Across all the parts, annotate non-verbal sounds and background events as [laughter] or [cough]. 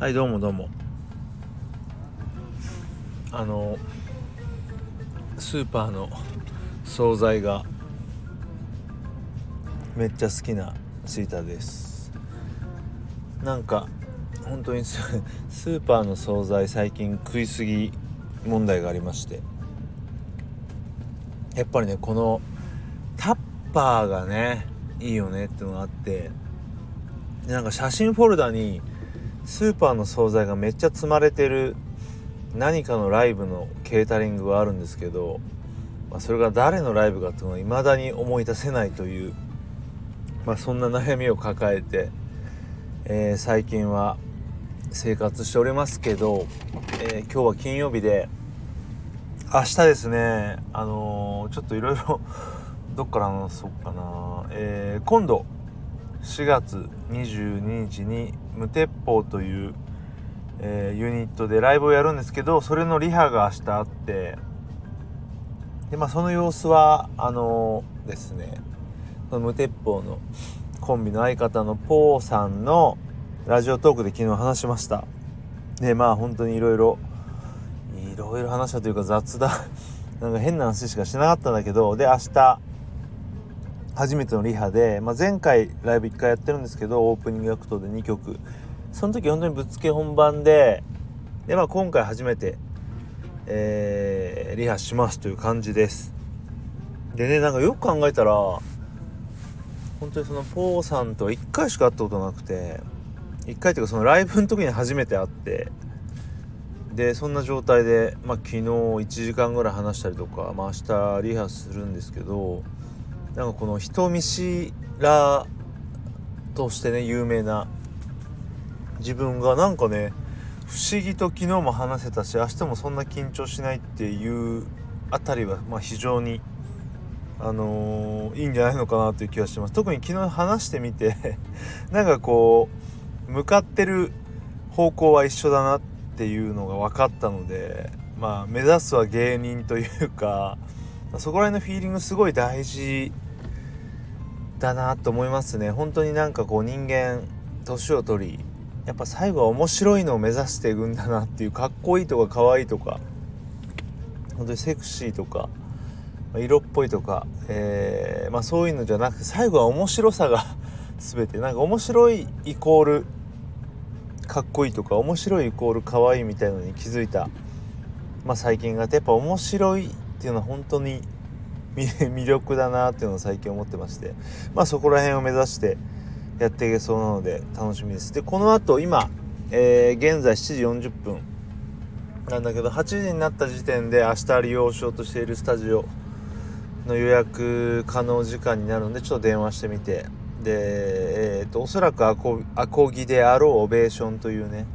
はいどうもどうも。あのスーパーの惣菜がめっちゃ好きなシーターです。なんか本当に [laughs] スーパーの惣菜最近食いすぎ問題がありまして。やっぱりねこのタッパーがねいいよねっていうのがあって。なんか写真フォルダにスーパーの惣菜がめっちゃ積まれてる何かのライブのケータリングがあるんですけど、まあ、それが誰のライブかっていうのは未だに思い出せないという、まあ、そんな悩みを抱えて、えー、最近は生活しておりますけど、えー、今日は金曜日で明日ですねあのー、ちょっといろいろどっから話そうかな、えー、今度4月22日に無鉄砲という、えー、ユニットでライブをやるんですけどそれのリハが明日あってでまあその様子はあのー、ですねその無鉄砲のコンビの相方のポーさんのラジオトークで昨日話しました。でまあ本当にいろいろいろいろ話したというか雑談 [laughs] なんか変な話しかしなかったんだけどで明日初めてのリハで、まあ、前回ライブ1回やってるんですけどオープニングアクトで2曲。その時本当にぶっつけ本番でで、まあ、今回初めて、えー、リハしますという感じです。でねなんかよく考えたら本当にそのポーさんとは1回しか会ったことなくて1回っていうかそのライブの時に初めて会ってでそんな状態で、まあ、昨日1時間ぐらい話したりとか、まあ、明日リハするんですけどなんかこの人見知らとしてね有名な自分がなんかね不思議と昨日も話せたし明日もそんな緊張しないっていうあたりは、ま、非常に、あのー、いいんじゃないのかなという気がします。特に昨日話してみて [laughs] なんかこう向かってる方向は一緒だなっていうのが分かったのでまあ目指すは芸人というかそこら辺のフィーリングすごい大事だなと思いますね。本当になんかこう人間年を取りやっぱ最後は面白いのを目指していくんだなっていうかっこいいとかかわいいとか本当にセクシーとか色っぽいとか、えー、まあ、そういうのじゃなくて最後は面白さが [laughs] 全て。なんか面白いイコールかっこいいとか面白いイコールかわいいみたいのに気づいた、まあ、最近があってやっぱ面白いっていうのは本当に [laughs] 魅力だなっていうのを最近思ってましてまあそこら辺を目指してやっていけそうなので楽しみです。でこのあと今、えー、現在7時40分なんだけど8時になった時点で明日利用しようとしているスタジオの予約可能時間になるのでちょっと電話してみて。で、えーと、おそらくアコアコギであろうオベーションというね、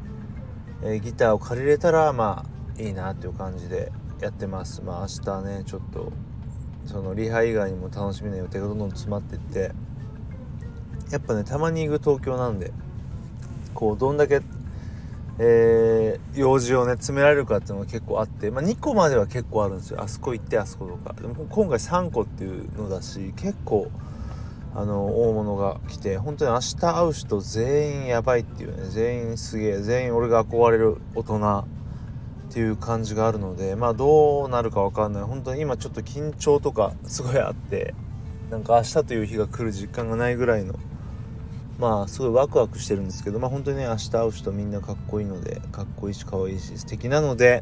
えー、ギターを借りれたらまあいいなっていう感じでやってます。まあ明日ねちょっとそのリハ以外にも楽しみな予定がどんどん詰まってってやっぱねたまに行く東京なんでこうどんだけえー、用事をね詰められるかっていうのが結構あって、まあ、2個までは結構あるんですよ。あそこ行ってあそことか。でも今回3個っていうのだし結構あの大物が来て本当に明日会う人全員やばいっていうね。全員すげえ。全員俺が憧れる大人。っていう感じがあるのでまあどうなるか分かんない。本当に今ちょっと緊張とかすごいあってなんか明日という日が来る実感がないぐらいのまあすごいワクワクしてるんですけどまあ本当にね明日会う人みんなかっこいいのでかっこいいし可愛いし素敵なので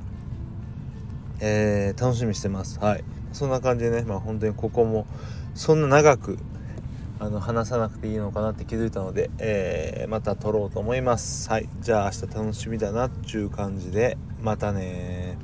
えー、楽しみしてます。はい。そんな感じでねまあ本当にここもそんな長くあの話さなくていいのかなって気づいたので、えー、また撮ろうと思います。はい。じゃあ明日楽しみだなっちゅう感じでまたね